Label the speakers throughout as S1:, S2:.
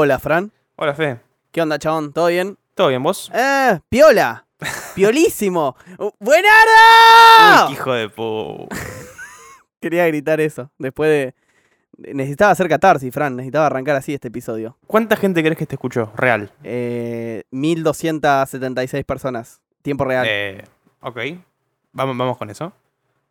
S1: Hola, Fran.
S2: Hola, Fe.
S1: ¿Qué onda, chabón? ¿Todo bien?
S2: ¿Todo bien, vos?
S1: ¡Eh! ¡Piola! ¡Piolísimo! Uh,
S2: Uy,
S1: ¡Buenardo!
S2: hijo de pu...
S1: Quería gritar eso. Después de. Necesitaba hacer catarsis, Fran. Necesitaba arrancar así este episodio.
S2: ¿Cuánta gente crees que te escuchó? Real.
S1: Eh, 1276 personas. Tiempo real.
S2: Eh, ok. Vamos, vamos con eso.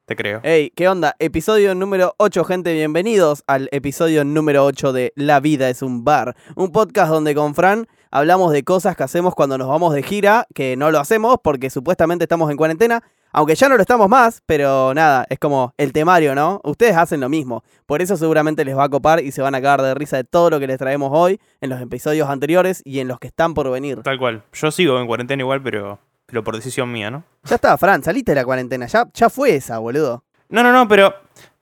S2: Te creo.
S1: Ey, ¿qué onda? Episodio número 8, gente. Bienvenidos al episodio número 8 de La vida es un bar. Un podcast donde con Fran hablamos de cosas que hacemos cuando nos vamos de gira, que no lo hacemos porque supuestamente estamos en cuarentena. Aunque ya no lo estamos más, pero nada, es como el temario, ¿no? Ustedes hacen lo mismo. Por eso seguramente les va a copar y se van a cagar de risa de todo lo que les traemos hoy, en los episodios anteriores y en los que están por venir.
S2: Tal cual. Yo sigo en cuarentena igual, pero, pero por decisión mía, ¿no?
S1: Ya está, Fran, saliste de la cuarentena. Ya, ya fue esa, boludo.
S2: No, no, no, pero,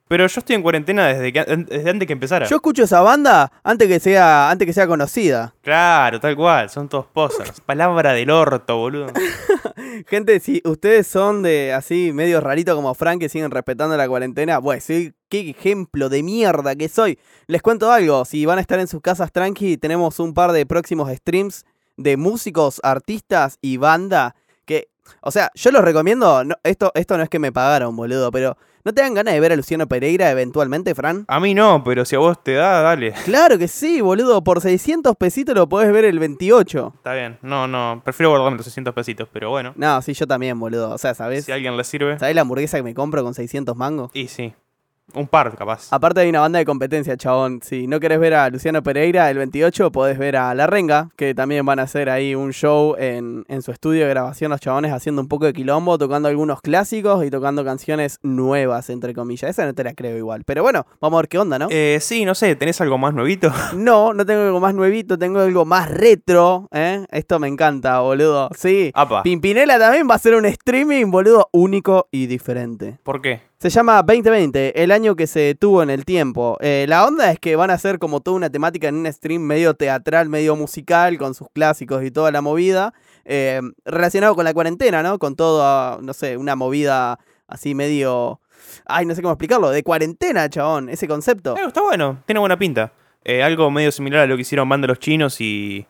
S2: pero yo estoy en cuarentena desde, que, desde antes que empezara.
S1: Yo escucho esa banda antes que sea, antes que sea conocida.
S2: Claro, tal cual. Son todos posers. Palabra del orto, boludo.
S1: Gente, si ustedes son de así medio rarito como Frank que siguen respetando la cuarentena, pues sí, qué ejemplo de mierda que soy. Les cuento algo, si van a estar en sus casas tranqui, tenemos un par de próximos streams de músicos, artistas y banda o sea, yo los recomiendo, no- esto, esto no es que me pagaron, boludo, pero ¿no te dan ganas de ver a Luciano Pereira eventualmente, Fran?
S2: A mí no, pero si a vos te da, dale.
S1: Claro que sí, boludo, por 600 pesitos lo podés ver el 28.
S2: Está bien. No, no. Prefiero guardarme los 600 pesitos, pero bueno.
S1: No, sí, yo también, boludo, o sea, ¿sabés?
S2: Si a alguien le sirve.
S1: ¿Sabés la hamburguesa que me compro con 600 mangos?
S2: Y sí. Un par, capaz.
S1: Aparte hay una banda de competencia, chabón. Si no querés ver a Luciano Pereira el 28, podés ver a La Renga, que también van a hacer ahí un show en, en su estudio de grabación, los chabones haciendo un poco de quilombo, tocando algunos clásicos y tocando canciones nuevas, entre comillas. Esa no te la creo igual. Pero bueno, vamos a ver qué onda, ¿no?
S2: Eh, sí, no sé, ¿tenés algo más nuevito?
S1: No, no tengo algo más nuevito, tengo algo más retro, ¿eh? Esto me encanta, boludo. Sí.
S2: Apa.
S1: Pimpinela también va a hacer un streaming, boludo, único y diferente.
S2: ¿Por qué?
S1: Se llama 2020, el año que se tuvo en el tiempo. Eh, la onda es que van a hacer como toda una temática en un stream medio teatral, medio musical, con sus clásicos y toda la movida, eh, relacionado con la cuarentena, ¿no? Con todo, no sé, una movida así medio... Ay, no sé cómo explicarlo, de cuarentena, chabón, ese concepto.
S2: Eh, está bueno, tiene buena pinta. Eh, algo medio similar a lo que hicieron Banda Los Chinos y,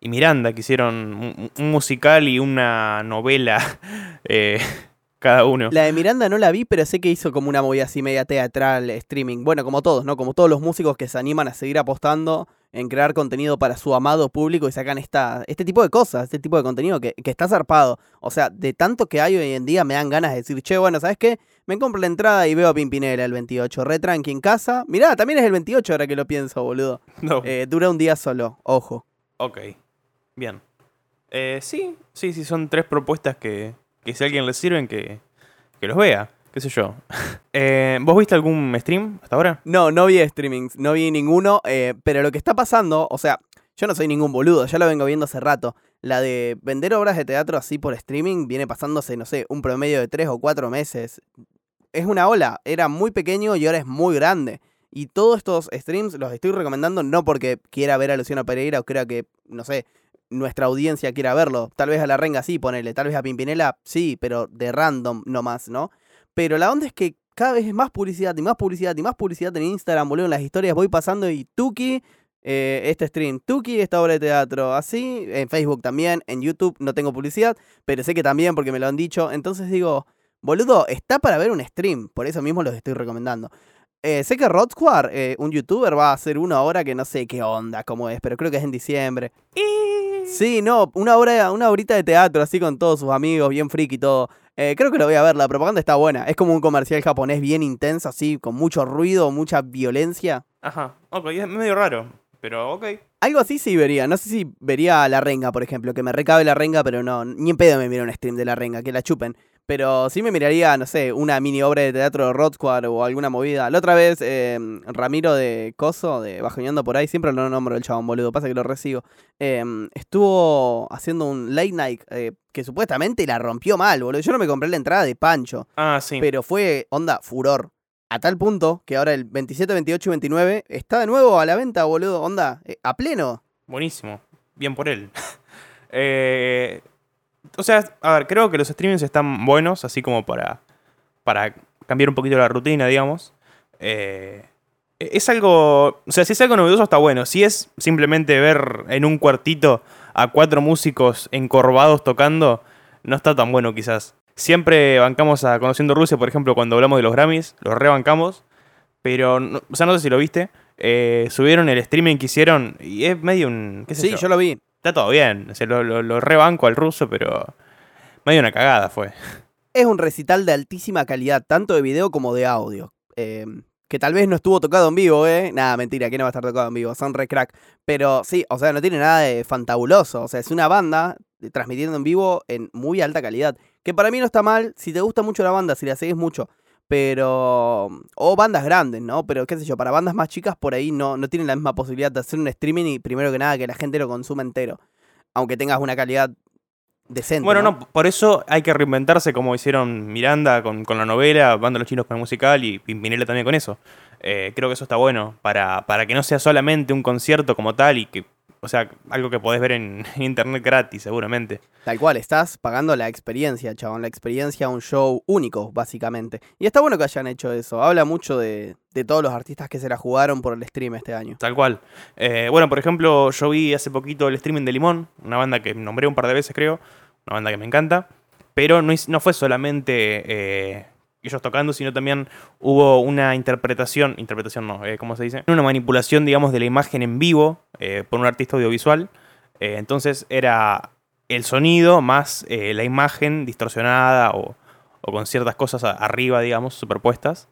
S2: y Miranda, que hicieron un, musical y una novela cada uno.
S1: La de Miranda no la vi, pero sé que hizo como una movida así media teatral, streaming. Bueno, como todos, ¿no? Como todos los músicos que se animan a seguir apostando en crear contenido para su amado público y sacan esta, este tipo de cosas, este tipo de contenido que, que está zarpado. O sea, de tanto que hay hoy en día me dan ganas de decir, che, bueno, ¿sabes qué? Me compro la entrada y veo a Pimpinela el 28, re tranqui en casa. Mirá, también es el 28 ahora que lo pienso, boludo.
S2: No.
S1: Eh, dura un día solo, ojo.
S2: Ok, bien. Eh, sí, sí, sí, son tres propuestas que, que si a alguien le sirven, que, que los vea. ¿Qué sé yo? Eh, ¿Vos viste algún stream hasta ahora?
S1: No, no vi streamings, no vi ninguno, eh, pero lo que está pasando, o sea, yo no soy ningún boludo, ya lo vengo viendo hace rato. La de vender obras de teatro así por streaming viene pasándose, no sé, un promedio de tres o cuatro meses. Es una ola, era muy pequeño y ahora es muy grande. Y todos estos streams los estoy recomendando no porque quiera ver a Luciano Pereira o crea que, no sé, nuestra audiencia quiera verlo. Tal vez a la renga sí, ponele. Tal vez a Pimpinela sí, pero de random nomás, ¿no? Pero la onda es que cada vez es más publicidad y más publicidad y más publicidad en Instagram, boludo. En las historias voy pasando y Tuki, eh, este stream, Tuki, esta obra de teatro. Así, en Facebook también, en YouTube no tengo publicidad, pero sé que también porque me lo han dicho. Entonces digo, boludo, está para ver un stream. Por eso mismo los estoy recomendando. Eh, sé que Rod eh, un youtuber, va a hacer una hora que no sé qué onda, cómo es, pero creo que es en diciembre. Sí, no, una hora, una horita de teatro así con todos sus amigos, bien friki y todo. Eh, creo que lo voy a ver, la propaganda está buena. Es como un comercial japonés bien intenso, así, con mucho ruido, mucha violencia.
S2: Ajá, ok, es medio raro, pero ok.
S1: Algo así sí vería. No sé si vería a la renga, por ejemplo, que me recabe la renga, pero no, ni en pedo me miro un stream de la renga, que la chupen. Pero sí me miraría, no sé, una mini obra de teatro de Squad o alguna movida. La otra vez, eh, Ramiro de Coso, de Bajoneando por ahí, siempre lo nombro el chabón, boludo, pasa que lo recibo. eh, estuvo haciendo un late night eh, que supuestamente la rompió mal, boludo. Yo no me compré la entrada de Pancho,
S2: Ah, sí.
S1: pero fue, onda, furor. A tal punto que ahora el 27, 28 y 29 está de nuevo a la venta, boludo. Onda, eh, a pleno.
S2: Buenísimo. Bien por él. Eh, o sea, a ver, creo que los streamings están buenos, así como para, para cambiar un poquito la rutina, digamos. Eh, Es algo. O sea, si es algo novedoso está bueno. Si es simplemente ver en un cuartito a cuatro músicos encorvados tocando, no está tan bueno quizás. Siempre bancamos a Conociendo Rusia, por ejemplo, cuando hablamos de los Grammys, los rebancamos. Pero, no- o sea, no sé si lo viste. eh, subieron el streaming que hicieron y es medio un. ¿Qué sé
S1: Sí,
S2: yo?
S1: yo lo vi.
S2: Está todo bien. O sea, lo, rebanco al ruso, pero. Medio una cagada fue.
S1: Es un recital de altísima calidad, tanto de video como de audio. eh, que tal vez no estuvo tocado en vivo, ¿eh? Nada, mentira, que no va a estar tocado en vivo, son re crack. Pero sí, o sea, no tiene nada de fantabuloso. O sea, es una banda transmitiendo en vivo en muy alta calidad. Que para mí no está mal, si te gusta mucho la banda, si la seguís mucho. Pero. O bandas grandes, ¿no? Pero qué sé yo, para bandas más chicas por ahí no, no tienen la misma posibilidad de hacer un streaming y primero que nada que la gente lo consuma entero. Aunque tengas una calidad decente.
S2: Bueno, no, por eso hay que reinventarse como hicieron Miranda con, con la novela, Banda los Chinos con el musical y Pimpinela también con eso. Eh, creo que eso está bueno para, para que no sea solamente un concierto como tal y que, o sea, algo que podés ver en, en internet gratis seguramente.
S1: Tal cual, estás pagando la experiencia, chabón, la experiencia a un show único, básicamente. Y está bueno que hayan hecho eso. Habla mucho de, de todos los artistas que se la jugaron por el stream este año.
S2: Tal cual. Eh, bueno, por ejemplo, yo vi hace poquito el streaming de Limón, una banda que nombré un par de veces creo, una banda que me encanta, pero no fue solamente eh, ellos tocando, sino también hubo una interpretación, interpretación no, eh, ¿cómo se dice? Una manipulación, digamos, de la imagen en vivo eh, por un artista audiovisual. Eh, entonces era el sonido más la imagen distorsionada o, o con ciertas cosas arriba, digamos, superpuestas.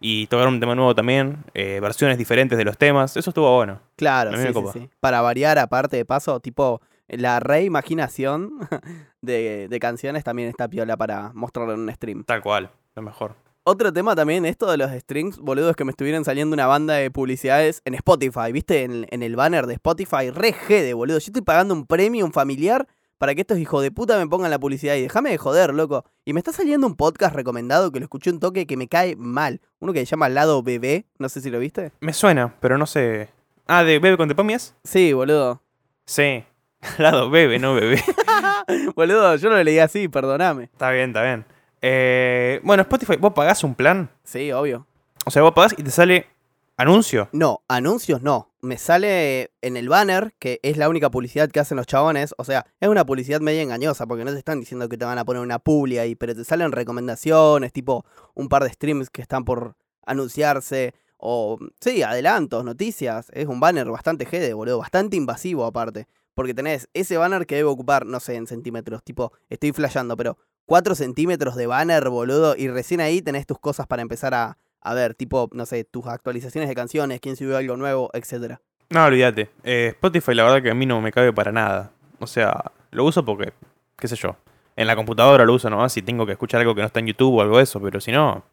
S2: Y tocaron un tema nuevo también, versiones diferentes de los temas. Eso estuvo bueno.
S1: Claro, sí, sí. Para variar, aparte de paso, tipo, la reimaginación de, de canciones también está piola para mostrarlo en un stream.
S2: Tal cual, lo mejor.
S1: Otro tema también, esto de los streams, boludo, es que me estuvieron saliendo una banda de publicidades en Spotify, ¿viste? En, en el banner de Spotify, re de boludo. Yo estoy pagando un premium familiar para que estos hijos de puta me pongan la publicidad y déjame de joder, loco. Y me está saliendo un podcast recomendado que lo escuché un toque que me cae mal. Uno que se llama Lado Bebé, no sé si lo viste.
S2: Me suena, pero no sé. Ah, ¿de Bebe con Tepomias?
S1: Sí, boludo.
S2: Sí. Lado Bebe, no Bebé.
S1: boludo, yo lo leí así, perdoname.
S2: está bien, está bien. Eh, bueno, Spotify, vos pagás un plan.
S1: Sí, obvio.
S2: O sea, vos pagás y te sale anuncio.
S1: No, anuncios no. Me sale en el banner, que es la única publicidad que hacen los chabones. O sea, es una publicidad media engañosa, porque no te están diciendo que te van a poner una publi ahí, pero te salen recomendaciones, tipo un par de streams que están por anunciarse. O, sí, adelantos, noticias. Es un banner bastante jede, boludo. Bastante invasivo aparte. Porque tenés ese banner que debe ocupar, no sé, en centímetros. Tipo, estoy flasheando, pero 4 centímetros de banner, boludo. Y recién ahí tenés tus cosas para empezar a, a ver, tipo, no sé, tus actualizaciones de canciones, quién subió algo nuevo, etcétera.
S2: No, olvídate. Eh, Spotify, la verdad que a mí no me cabe para nada. O sea, lo uso porque, qué sé yo. En la computadora lo uso nomás si tengo que escuchar algo que no está en YouTube o algo de eso, pero si no,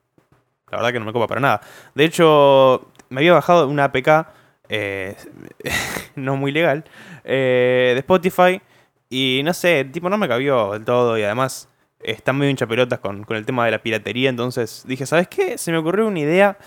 S2: la verdad que no me copa para nada. De hecho, me había bajado una APK, eh, no muy legal, eh, de Spotify y no sé, tipo no me cabió del todo y además están medio hinchapelotas con, con el tema de la piratería, entonces dije, ¿sabes qué? Se me ocurrió una idea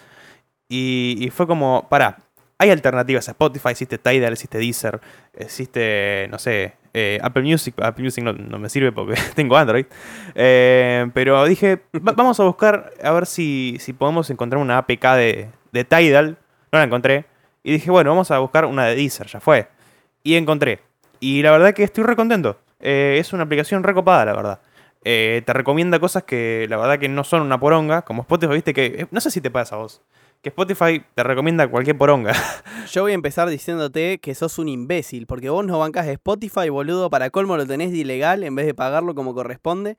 S2: y, y fue como, pará, hay alternativas a Spotify, existe Tidal, existe Deezer, existe, no sé, eh, Apple Music. Apple Music no, no me sirve porque tengo Android. Eh, pero dije, "Va- vamos a buscar a ver si, si podemos encontrar una APK de, de Tidal. No la encontré. Y dije, bueno, vamos a buscar una de Deezer, ya fue. Y encontré. Y la verdad que estoy re contento. Eh, es una aplicación recopada, la verdad. Eh, te recomienda cosas que la verdad que no son una poronga, como Spotify, viste que... eh, No sé si te pasa a vos. Que Spotify te recomienda cualquier poronga.
S1: Yo voy a empezar diciéndote que sos un imbécil, porque vos no bancás Spotify, boludo, para colmo lo tenés de ilegal en vez de pagarlo como corresponde.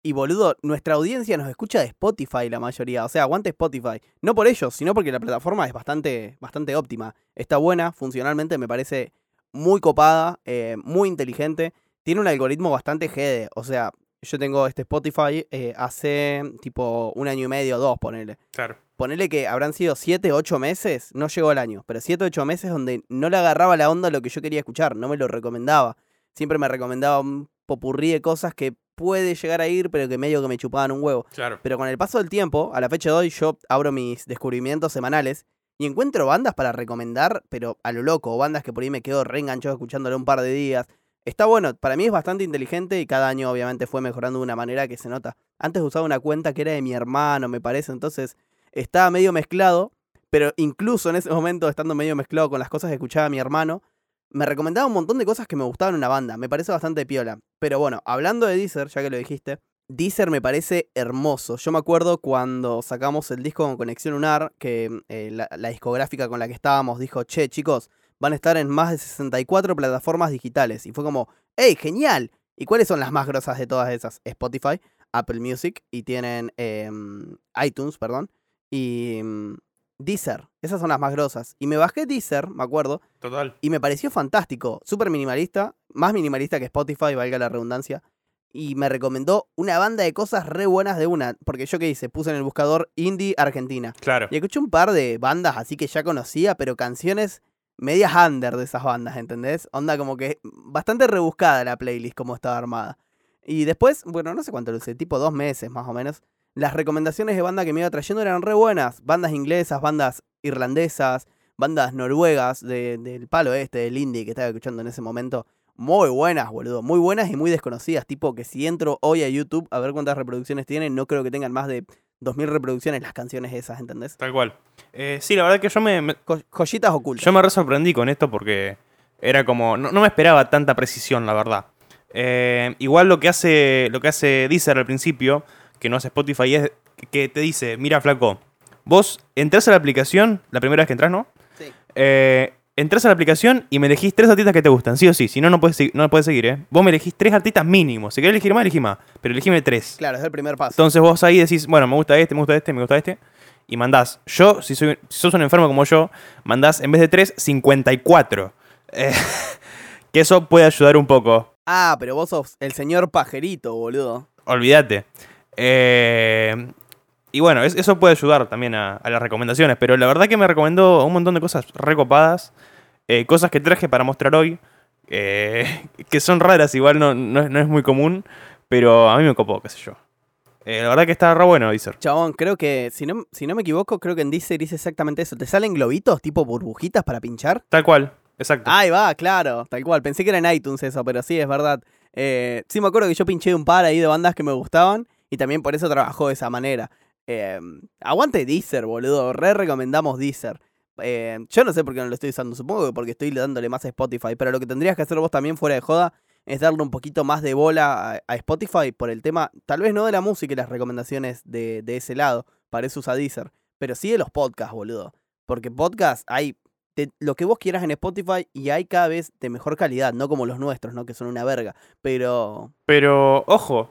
S1: Y boludo, nuestra audiencia nos escucha de Spotify la mayoría, o sea, aguante Spotify. No por ellos, sino porque la plataforma es bastante, bastante óptima. Está buena, funcionalmente me parece muy copada, eh, muy inteligente. Tiene un algoritmo bastante GD, o sea, yo tengo este Spotify eh, hace tipo un año y medio, dos, ponele.
S2: Claro.
S1: Ponele que habrán sido 7, 8 meses, no llegó el año, pero 7, 8 meses donde no le agarraba la onda a lo que yo quería escuchar, no me lo recomendaba. Siempre me recomendaba un popurrí de cosas que puede llegar a ir, pero que medio que me chupaban un huevo.
S2: Claro.
S1: Pero con el paso del tiempo, a la fecha de hoy, yo abro mis descubrimientos semanales y encuentro bandas para recomendar, pero a lo loco, bandas que por ahí me quedo reenganchado escuchándole un par de días. Está bueno, para mí es bastante inteligente y cada año obviamente fue mejorando de una manera que se nota. Antes usaba una cuenta que era de mi hermano, me parece, entonces estaba medio mezclado, Pero incluso en ese momento, estando medio mezclado con las cosas que escuchaba mi hermano, me recomendaba un montón de cosas que me gustaban en una banda. Me parece bastante piola. Pero bueno, hablando de Deezer, ya que lo dijiste, Deezer me parece hermoso. Yo me acuerdo cuando sacamos el disco con Conexión Lunar, que eh, la, la discográfica con la que estábamos dijo, che, chicos, van a estar en más de 64 plataformas digitales. Y fue como, ¡hey, genial! ¿Y cuáles son las más grosas de todas esas? Spotify, Apple Music y tienen em, iTunes, perdón, y mm, Deezer. Esas son las más grosas. Y me bajé Deezer, me acuerdo,
S2: Total.
S1: y me pareció fantástico. Súper minimalista, más minimalista que Spotify, valga la redundancia. Y me recomendó una banda de cosas re buenas de una. Porque yo qué hice, puse en el buscador Indie Argentina.
S2: Claro.
S1: Y escuché un par de bandas así que ya conocía, pero canciones medias under de esas bandas, ¿entendés? Onda como que bastante rebuscada la playlist como estaba armada. Y después, bueno, no sé cuánto lo usé, tipo dos meses más o menos. Las recomendaciones de banda que me iba trayendo eran re buenas. Bandas inglesas, bandas irlandesas, bandas noruegas de- del palo este, del indie que estaba escuchando en ese momento. Muy buenas, boludo. Muy buenas y muy desconocidas. Tipo que si entro hoy a YouTube a ver cuántas reproducciones tienen, no creo que tengan más de 2.000 reproducciones las canciones esas, ¿entendés?
S2: Tal cual. Eh, sí, la verdad que yo me, me-
S1: joyitas ocultas.
S2: yo me re sorprendí con esto porque era como. No, no me esperaba tanta precisión, la verdad. Eh, igual lo que hace. Lo que hace Deezer al principio, que no hace Spotify, es que te dice, mira, flaco, vos entras a la aplicación, la primera vez que entras, ¿no?
S1: Sí.
S2: Eh, entras a la aplicación y me elegís tres artistas que te gustan, sí o sí. Si no, no puedes, no puedes seguir, ¿eh? Vos me elegís tres artistas mínimos. Si querés elegir más, elegí más. Pero elegime tres.
S1: Claro, es el primer paso.
S2: Entonces vos ahí decís, bueno, me gusta este, me gusta este, me gusta este. Y mandás. Yo, si, soy, si sos un enfermo como yo, mandás en vez de 3, 54. Eh, que eso puede ayudar un poco.
S1: Ah, pero vos sos el señor pajerito, boludo.
S2: Olvídate. Eh, y bueno, es- eso puede ayudar también a, a las recomendaciones. Pero la verdad que me recomendó un montón de cosas recopadas. eh, cosas que traje para mostrar hoy. eh, que son raras, igual no, no es- no es muy común. Pero a mí me copó, qué sé yo. Eh, la verdad que está re bueno, Deezer.
S1: Chabón, creo que, si no, si no me equivoco, creo que en Deezer dice exactamente eso. ¿Te salen globitos tipo burbujitas para pinchar?
S2: Tal cual, exacto.
S1: Ahí va, claro, tal cual. Pensé que era en iTunes eso, pero sí, es verdad. Eh, sí, me acuerdo que yo pinché un par ahí de bandas que me gustaban y también por eso trabajó de esa manera. Eh, aguante Deezer, boludo. Re recomendamos Deezer. Eh, yo no sé por qué no lo estoy usando, supongo que porque estoy dándole más a Spotify, pero lo que tendrías que hacer vos también fuera de joda es darle un poquito más de bola a, Spotify por el tema, tal vez no de la música y las recomendaciones de, de ese lado, para eso usa Deezer, pero sí de los podcasts, boludo. Porque podcasts hay lo que vos quieras en Spotify y hay cada vez de mejor calidad, no como los nuestros, ¿no? Que son una verga. Pero.
S2: Pero, ojo,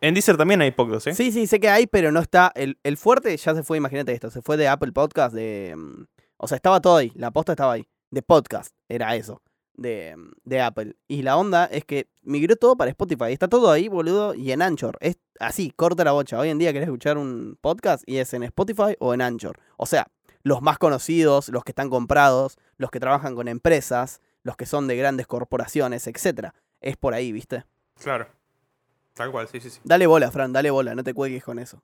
S2: en Deezer también hay podcasts, ¿eh?
S1: Sí, sí, sé que hay, pero no está. El, el fuerte ya se fue, imagínate esto, se fue de Apple Podcast, de. mm, O sea, estaba todo ahí, la posta estaba ahí. De podcast, era eso. De, mm, de Apple. Y la onda es que migró todo para Spotify. Está todo ahí, boludo, y en Anchor. Es así, corta la bocha. Hoy en día querés escuchar un podcast y es en Spotify o en Anchor. O sea, los más conocidos, los que están comprados, los que trabajan con empresas, los que son de grandes corporaciones, etcétera. Es por ahí, ¿viste?
S2: Claro. Tal cual, sí, sí, sí.
S1: Dale bola, Fran, dale bola, no te cuelgues con eso.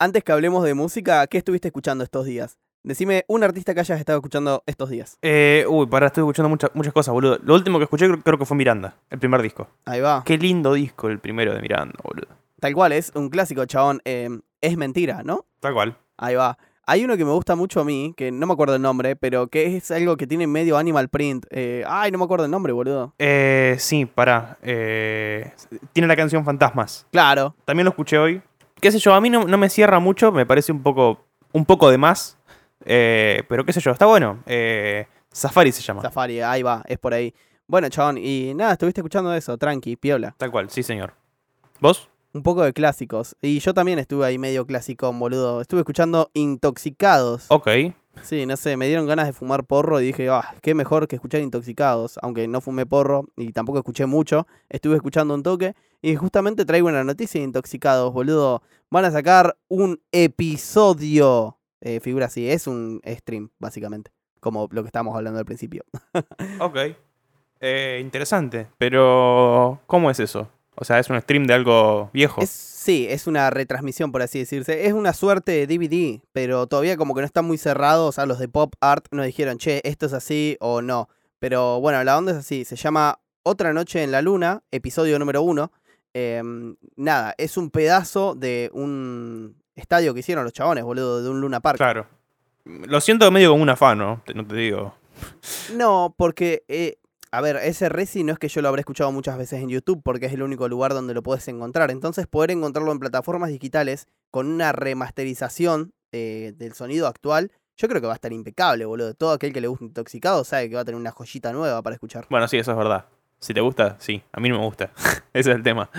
S1: Antes que hablemos de música, ¿qué estuviste escuchando estos días? Decime un artista que hayas estado escuchando estos días.
S2: Eh, uy, pará, estoy escuchando muchas muchas cosas, boludo. Lo último que escuché creo, creo que fue Miranda, el primer disco.
S1: Ahí va.
S2: Qué lindo disco el primero de Miranda, boludo.
S1: Tal cual, es un clásico, chabón. eh, es mentira, ¿no?
S2: Tal cual.
S1: Ahí va. Hay uno que me gusta mucho a mí, que no me acuerdo el nombre, pero que es algo que tiene medio animal print. eh, ay, no me acuerdo el nombre, boludo.
S2: Eh, sí, pará. eh, tiene la canción Fantasmas.
S1: Claro.
S2: También lo escuché hoy. Qué sé yo, a mí no, no me cierra mucho, me parece un poco, un poco de más. eh, pero qué sé yo, está bueno. Safari se llama.
S1: Safari, ahí va, es por ahí. Bueno, chabón, y nada, estuviste escuchando eso, tranqui, piola.
S2: Tal cual, sí, señor. ¿Vos?
S1: Un poco de clásicos. Y yo también estuve ahí medio clásico, boludo. Estuve escuchando Intoxicados.
S2: Ok.
S1: Sí, no sé, me dieron ganas de fumar porro y dije, ah, qué mejor que escuchar Intoxicados. Aunque no fumé porro y tampoco escuché mucho, estuve escuchando un toque. Y justamente traigo una noticia de Intoxicados, boludo. Van a sacar un episodio. Eh, figura así, es un stream, básicamente. Como lo que estábamos hablando al principio.
S2: Ok. Eh, interesante. Pero, ¿cómo es eso? O sea, es un stream de algo viejo.
S1: Es, sí, es una retransmisión, por así decirse. Es una suerte de DVD, pero todavía como que no está muy cerrado. O sea, los de Pop Art nos dijeron, che, esto es así o no. Pero bueno, la onda es así. Se llama Otra Noche en la Luna, episodio número uno. Em, nada, es un pedazo de un estadio que hicieron los chabones, boludo, de un Luna Park.
S2: Claro. Lo siento medio como un afano, no te digo.
S1: No, porque, eh, a ver, ese Resi no es que yo lo habré escuchado muchas veces en YouTube, porque es el único lugar donde lo puedes encontrar. Entonces, poder encontrarlo en plataformas digitales con una remasterización eh, del sonido actual, yo creo que va a estar impecable, boludo. Todo aquel que le guste Intoxicado sabe que va a tener una joyita nueva para escuchar.
S2: Bueno, sí, eso es verdad. Si te gusta, sí. A mí no me gusta. Ese es el tema.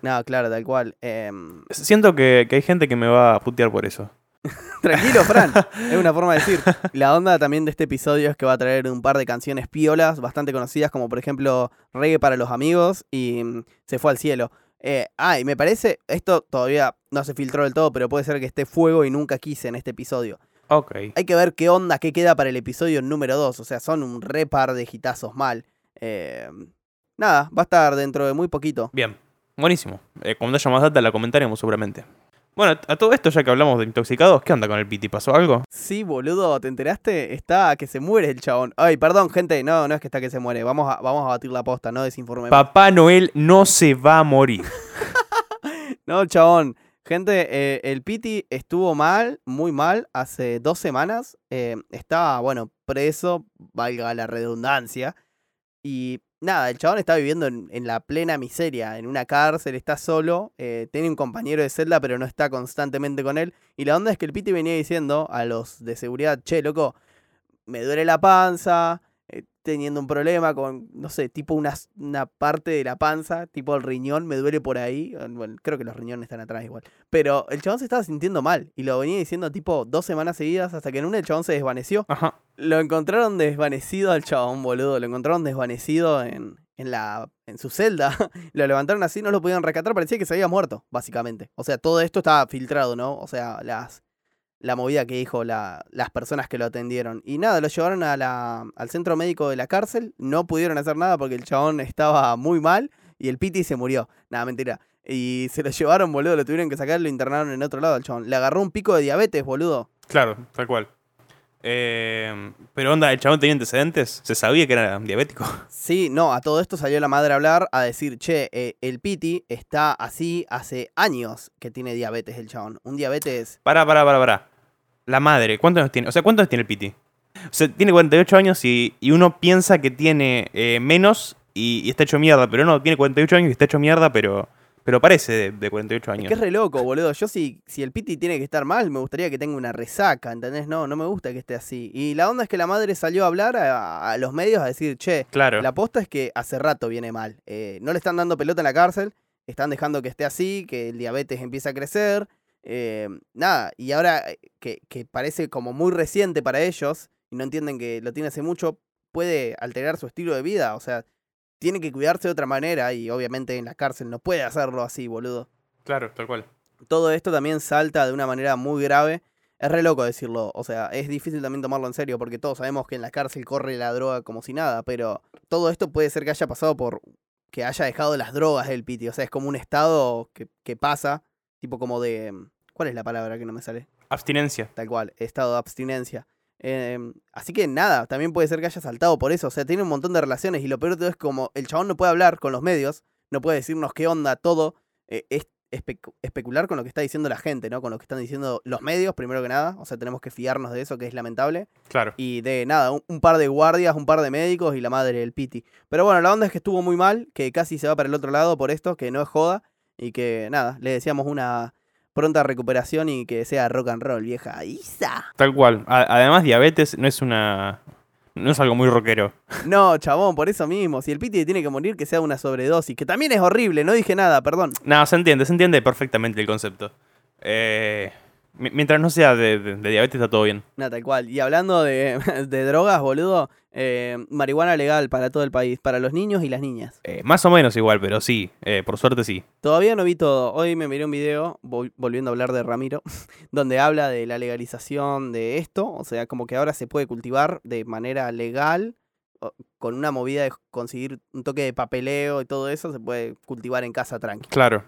S1: No, claro, tal cual. Em,
S2: Siento que, que hay gente que me va a putear por eso.
S1: Tranquilo, Fran. es una forma de decir. La onda también de este episodio es que va a traer un par de canciones piolas, bastante conocidas, como por ejemplo Reggae para los amigos y mm, Se fue al cielo. Eh, ah, y me parece, esto todavía no se filtró del todo, pero puede ser que esté fuego y nunca quise en este episodio.
S2: Ok.
S1: Hay que ver qué onda, qué queda para el episodio número 2. O sea, son un re par de hitazos mal. Eh, nada, va a estar dentro de muy poquito.
S2: Bien. Buenísimo. Eh, cuando haya más data la comentaremos seguramente. Bueno, a todo esto ya que hablamos de intoxicados, ¿qué onda con el Piti? ¿Pasó algo?
S1: Sí, boludo, ¿te enteraste? Está que se muere el chabón. Ay, perdón, gente, no, no es que está que se muere. Vamos a, vamos a batir la posta, no desinformemos.
S2: Papá Noel no se va a morir.
S1: no, chabón. Gente, eh, el Piti estuvo mal, muy mal, hace dos semanas. Eh, estaba, bueno, preso, valga la redundancia. Y nada, el chabón está viviendo en, la plena miseria, en una cárcel, está solo, eh, tiene un compañero de celda, pero no está constantemente con él. Y la onda es que el Piti venía diciendo a los de seguridad, che, loco, me duele la panza, teniendo un problema con, no sé, tipo una, una parte de la panza, tipo el riñón, me duele por ahí. eh, Bueno, creo que los riñones están atrás igual. Pero el chabón se estaba sintiendo mal y lo venía diciendo tipo dos semanas seguidas hasta que en una el chabón se desvaneció.
S2: Ajá.
S1: Lo encontraron desvanecido al chabón, boludo. Lo encontraron desvanecido en, en, la, en su celda. lo levantaron así, no lo podían rescatar. Parecía que se había muerto, básicamente. O sea, todo esto estaba filtrado, ¿no? O sea, las, la movida que dijo la- las personas que lo atendieron. Y nada, lo llevaron a la, al centro médico de la cárcel. No pudieron hacer nada porque el chabón estaba muy mal y el Piti se murió. Nada, mentira. Y se lo llevaron, boludo. Lo tuvieron que sacar, lo internaron en otro lado al chabón. Le agarró un pico de diabetes, boludo.
S2: Claro, tal cual. Eh, pero onda, ¿el chabón tenía antecedentes? ¿Se sabía que era diabético?
S1: Sí, no, a todo esto salió la madre a hablar, a decir, che, eh, el Piti está así hace años que tiene diabetes el chabón. Un diabetes...
S2: Pará, pará, pará, pará. La madre, ¿cuántos años tiene? O sea, ¿cuántos años tiene el Piti? O sea, tiene 48 años y, y uno piensa que tiene eh, menos y, y está hecho mierda, pero no, tiene 48 años y está hecho mierda, pero, pero parece de, de 48
S1: Es
S2: años.
S1: que es re loco, boludo. Yo si, si el Piti tiene que estar mal, me gustaría que tenga una resaca, ¿entendés? No, no me gusta que esté así. Y la onda es que la madre salió a hablar a, a los medios a decir, che,
S2: Claro.
S1: la posta es que hace rato viene mal. Eh, no le están dando pelota en la cárcel, están dejando que esté así, que el diabetes empieza a crecer. eh, nada, y ahora eh, que, que parece como muy reciente para ellos y no entienden que lo tiene hace mucho, puede alterar su estilo de vida. O sea, tiene que cuidarse de otra manera y obviamente en la cárcel no puede hacerlo así, boludo.
S2: Claro, tal cual.
S1: Todo esto también salta de una manera muy grave. Es re loco decirlo, o sea, es difícil también tomarlo en serio porque todos sabemos que en la cárcel corre la droga como si nada, pero todo esto puede ser que haya pasado por que haya dejado las drogas el Piti, o sea, es como un estado que, que pasa, tipo como de... ¿Cuál es la palabra que no me sale?
S2: Abstinencia.
S1: Tal cual, estado de abstinencia. Em, así que nada, también puede ser que haya saltado por eso, o sea, tiene un montón de relaciones y lo peor de todo es como el chabón no puede hablar con los medios, no puede decirnos qué onda, todo, eh, es especu- especular con lo que está diciendo la gente, ¿no? Con lo que están diciendo los medios, primero que nada, o sea, tenemos que fiarnos de eso, que es lamentable,
S2: Claro.
S1: y de nada, un, un par de guardias, un par de médicos y la madre del Piti. Pero bueno, la onda es que estuvo muy mal, que casi se va para el otro lado por esto, que no es joda, y que nada, le deseamos una pronta recuperación y que sea rock and roll, vieja. Isa.
S2: Tal cual. Además, diabetes no es una. No es algo muy rockero.
S1: No, chabón, por eso mismo. Si el Piti tiene que morir, que sea una sobredosis. Que también es horrible, no dije nada, perdón.
S2: No, se entiende, se entiende perfectamente el concepto. Eh, mientras no sea de, de- de diabetes, está todo bien.
S1: Nada, tal cual. Y hablando de, de drogas, boludo, eh, marihuana legal para todo el país, para los niños y las niñas.
S2: Eh, más o menos igual, pero sí. eh, por suerte sí.
S1: Todavía no vi todo. Hoy me miré un video, vol- volviendo a hablar de Ramiro, donde habla de la legalización de esto. O sea, como que ahora se puede cultivar de manera legal, con una movida de conseguir un toque de papeleo y todo eso, se puede cultivar en casa tranqui.
S2: Claro.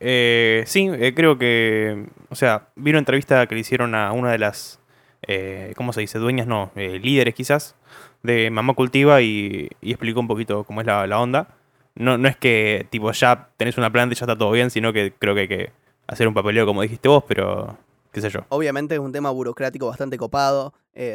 S2: Eh, sí, eh, creo que. O sea, vi una entrevista que le hicieron a una de las. eh, ¿Cómo se dice? Dueñas, no. eh, líderes quizás. De Mamá Cultiva y, explicó un poquito cómo es la, onda. No, no es que, tipo, ya tenés una planta y ya está todo bien, sino que creo que hay que hacer un papeleo como dijiste vos, pero. qué sé yo.
S1: Obviamente es un tema burocrático bastante copado.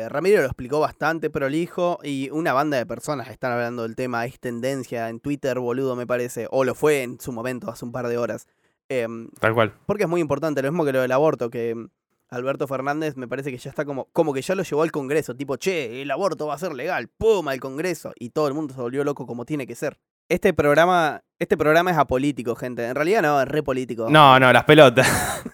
S1: Ramiro lo explicó bastante prolijo y una banda de personas están hablando del tema. Es tendencia en Twitter, boludo, me parece. O lo fue en su momento, hace un par de horas. Em,
S2: Tal cual.
S1: porque es muy importante, lo mismo que lo del aborto, que mm, Alberto Fernández me parece que ya está como, como que ya lo llevó al Congreso, tipo, che, el aborto va a ser legal, pum, al Congreso, y todo el mundo se volvió loco como tiene que ser. Este programa, este programa es apolítico, gente. En realidad no, es re político.
S2: No, no, las pelotas.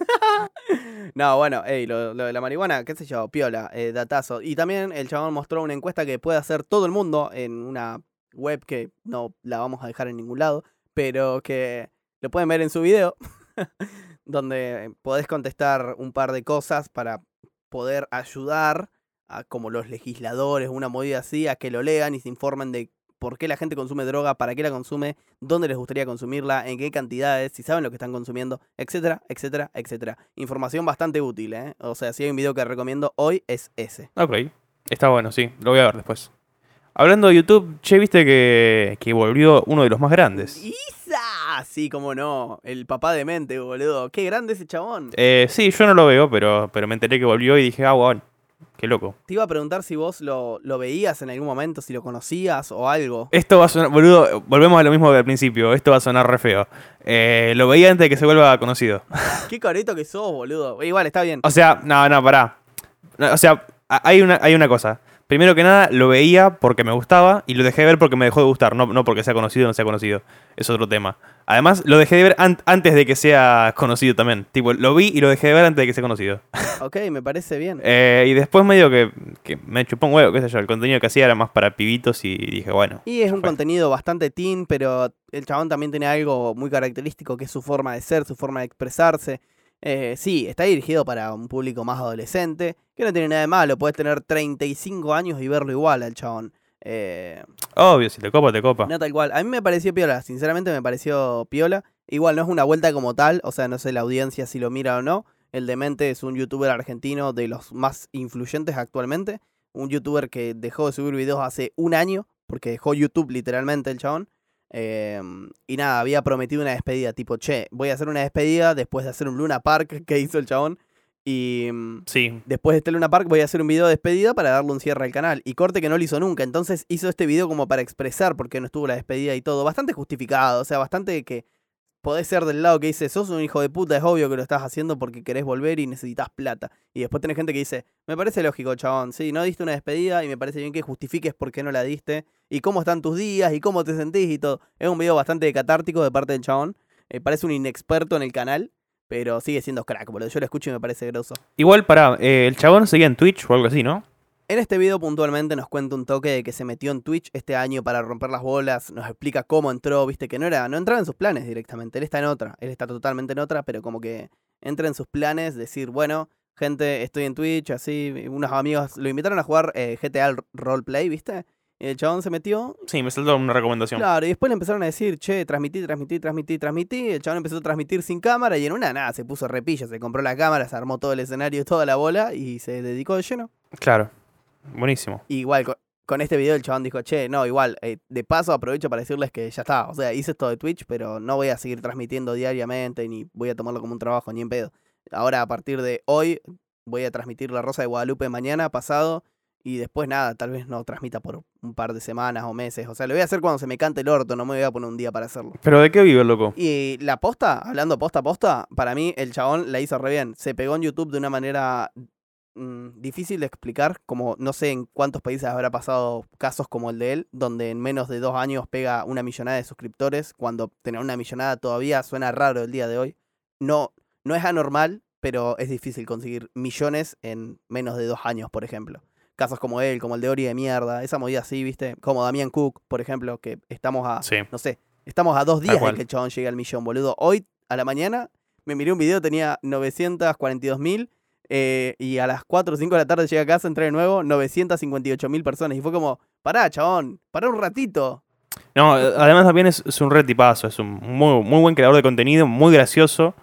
S1: No, bueno, ey, lo, lo de la marihuana, qué sé yo, piola, eh, datazo. Y también el chabón mostró una encuesta que puede hacer todo el mundo en una web que no la vamos a dejar en ningún lado, pero que lo pueden ver en su video, donde podés contestar un par de cosas para poder ayudar a como los legisladores, una movida así, a que lo lean y se informen de por qué la gente consume droga, para qué la consume, dónde les gustaría consumirla, en qué cantidades, si saben lo que están consumiendo, etcétera, etcétera, etcétera. Información bastante útil, ¿eh? O sea, si hay un video que recomiendo hoy es ese.
S2: ok, está bueno, sí, lo voy a ver después. Hablando de YouTube, che, viste que, que volvió uno de los más grandes.
S1: ¡Isa! Sí, como no. El papá de mente, boludo. Qué grande ese chabón.
S2: Eh, sí, yo no lo veo, pero, pero me enteré que volvió y dije, ah, bueno, qué loco.
S1: Te iba a preguntar si vos lo, lo veías en algún momento, si lo conocías o algo.
S2: Esto va a sonar, boludo, volvemos a lo mismo del principio, esto va a sonar re feo. Eh, lo veía antes de que se vuelva conocido.
S1: Qué careto que sos, boludo. Igual, está bien.
S2: O sea, no, no, pará. No, O sea, hay una, hay una cosa. Primero que nada, lo veía porque me gustaba y lo dejé de ver porque me dejó de gustar, no, no porque sea conocido o no sea conocido. Es otro tema. Además, lo dejé de ver an- antes de que sea conocido también. Tipo, lo vi y lo dejé de ver antes de que sea conocido.
S1: Ok, me parece bien.
S2: Eh, y después medio que, que me chupó un huevo, qué sé yo. El contenido que hacía era más para pibitos y dije, bueno.
S1: Y es un
S2: fue.
S1: contenido bastante teen, pero el chabón también tiene algo muy característico que es su forma de ser, su forma de expresarse. Eh, sí, está dirigido para un público más adolescente, que no tiene nada de malo, puedes tener 35 años y verlo igual al chabón. Eh,
S2: Obvio, si te copa, te copa.
S1: no tal cual. A mí me pareció piola, sinceramente me pareció piola. Igual no es una vuelta como tal, o sea, no sé la audiencia si lo mira o no. El Demente es un youtuber argentino de los más influyentes actualmente. Un youtuber que dejó de subir videos hace un año, porque dejó YouTube literalmente el chabón. Eh, y nada, había prometido una despedida, tipo, che, voy a hacer una despedida después de hacer un Luna Park que hizo el chabón. Y mm,
S2: Sí,
S1: después de este Luna Park voy a hacer un video de despedida para darle un cierre al canal. Y corte que no lo hizo nunca. Entonces hizo este video como para expresar por qué no estuvo la despedida y todo. Bastante justificado. O sea, bastante que podés ser del lado que dice, sos un hijo de puta, es obvio que lo estás haciendo porque querés volver y necesitas plata. Y después tenés gente que dice, me parece lógico, chabón. Sí, no diste una despedida y me parece bien que justifiques por qué no la diste. Y cómo están tus días y cómo te sentís y todo. Es un video bastante catártico de parte del chabón. Eh, parece un inexperto en el canal. Pero sigue siendo crack, boludo. Yo lo escucho y me parece grosso.
S2: Igual, pará, eh, el chabón seguía en Twitch o algo así, ¿no?
S1: En este video puntualmente nos cuenta un toque de que se metió en Twitch este año para romper las bolas, nos explica cómo entró, viste que no era, no entraba en sus planes directamente, él está en otra, él está totalmente en otra, pero como que entra en sus planes, decir, bueno, gente, estoy en Twitch, así, unos amigos lo invitaron a jugar eh, GTA Roleplay, viste, y el chabón se metió,
S2: Sí, me saltó una recomendación.
S1: claro, y después le empezaron a decir, che, transmití, transmití, transmití, transmití, el chabón empezó a transmitir sin cámara y en una nada, se puso repilla, se compró la cámara, se armó todo el escenario, toda la bola y se dedicó de lleno.
S2: Claro. Buenísimo.
S1: Igual, con, con este video el chabón dijo, che, no, igual, eh, de paso aprovecho para decirles que ya está. O sea, hice esto de Twitch, pero no voy a seguir transmitiendo diariamente, ni voy a tomarlo como un trabajo, ni en pedo. Ahora, a partir de hoy, voy a transmitir La Rosa de Guadalupe mañana, pasado, y después nada, tal vez no transmita por un par de semanas o meses. O sea, lo voy a hacer cuando se me cante el orto, no me voy a poner un día para hacerlo.
S2: ¿Pero de qué vive el loco?
S1: Y la posta, hablando posta a posta, para mí el chabón la hizo re bien. Se pegó en YouTube de una manera mm, difícil de explicar, como no sé en cuántos países habrá pasado casos como el de él, donde en menos de dos años pega una millonada de suscriptores, cuando tener una millonada todavía suena raro el día de hoy. No, no es anormal, pero es difícil conseguir millones en menos de dos años, por ejemplo. Casos como él, como el de Ori de mierda, esa movida así, ¿viste? Como Damián Cook, por ejemplo, que estamos a
S2: Sí.
S1: no sé, estamos a dos días de que el chabón llegue al millón, boludo. Hoy, a la mañana, me miré un video, tenía 942 mil. Eh, y a las 4 o 5 de la tarde llegué a casa, entré de nuevo, 958 mil personas. Y fue como, pará, chabón, pará un ratito.
S2: No, además también es, es un re tipazo, es un muy, muy buen creador de contenido, muy gracioso.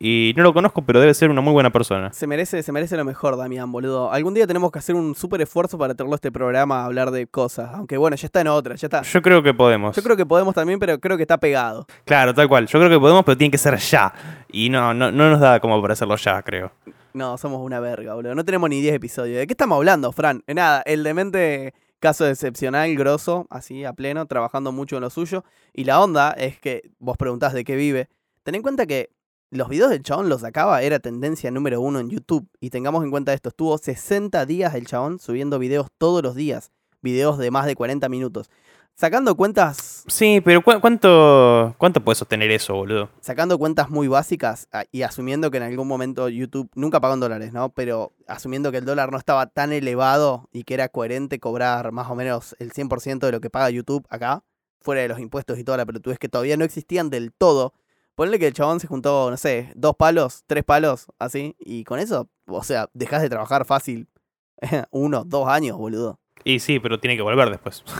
S2: Y no lo conozco, pero debe ser una muy buena persona.
S1: Se merece, se merece lo mejor, Damián, boludo. Algún día tenemos que hacer un súper esfuerzo para tenerlo a este programa a hablar de cosas. Aunque bueno, ya está en otra, ya está.
S2: Yo creo que podemos.
S1: Yo creo que podemos también, pero creo que está pegado.
S2: Claro, tal cual. Yo creo que podemos, pero tiene que ser ya. Y no, no, no nos da como para hacerlo ya, creo.
S1: No, somos una verga, boludo. No tenemos ni 10 episodios. ¿De qué estamos hablando, Fran? Eh, Nada, el demente caso excepcional, grosso, así, a pleno, trabajando mucho en lo suyo. Y la onda es que vos preguntás de qué vive. Ten en cuenta que los videos del chabón los sacaba, era tendencia número uno en YouTube. Y tengamos en cuenta esto, estuvo 60 días el chabón subiendo videos todos los días. Videos de más de 40 minutos. Sacando cuentas
S2: Sí, pero ¿cu- ¿cuánto, cuánto puedes sostener eso, boludo?
S1: sacando cuentas muy básicas a- y asumiendo que en algún momento YouTube, nunca pagó en dólares, ¿no? Pero asumiendo que el dólar no estaba tan elevado y que era coherente cobrar más o menos el 100% de lo que paga YouTube acá, fuera de los impuestos y toda la pelotudez que todavía no existían del todo. Ponle que el chabón se juntó, no sé, dos palos, tres palos, así, y con eso, o sea, dejas de trabajar fácil uno, dos años, boludo.
S2: Y sí, pero tiene que volver después.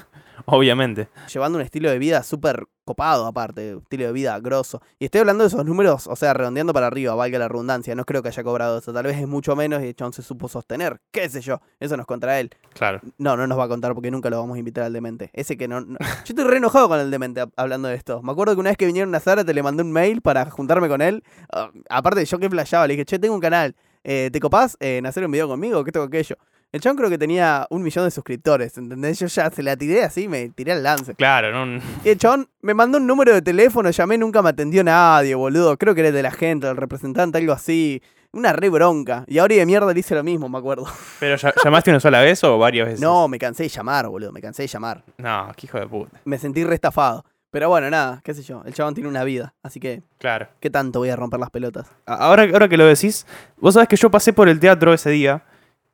S2: Obviamente.
S1: llevando un estilo de vida súper copado, aparte, estilo de vida grosso. Y estoy hablando de esos números, o sea, redondeando para arriba, valga la redundancia. No creo que haya cobrado eso. Tal vez es mucho menos y el chabón se supo sostener. ¿Qué sé yo? Eso nos contra él.
S2: Claro.
S1: No, no nos va a contar porque nunca lo vamos a invitar al demente. Ese que no. no- Yo estoy re enojado con el demente hab- hablando de esto. Me acuerdo que una vez que vinieron a Zara te le mandé un mail para juntarme con él. Ah, aparte, yo que flasheaba, le dije, che, tengo un canal. Eh, ¿Te copás en hacer un video conmigo? ¿Qué tengo aquello? El chabón creo que tenía un millón de suscriptores, ¿entendés? Yo ya se la tiré así, me tiré al lance.
S2: Claro, no.
S1: Y el chabón me mandó un número de teléfono, llamé, nunca me atendió nadie, boludo. Creo que era de la gente, del representante, algo así. Una re bronca. Y ahora y de mierda le hice lo mismo, me acuerdo.
S2: ¿Pero llamaste una sola vez o varias veces?
S1: No, me cansé de llamar, boludo, me cansé de llamar.
S2: No, qué hijo de puta.
S1: Me sentí re estafado. Pero bueno, nada, qué sé yo. El chabón tiene una vida, así que,
S2: Claro.
S1: ¿qué tanto voy a romper las pelotas?
S2: Ahora, ahora que lo decís, vos sabés que yo pasé por el teatro ese día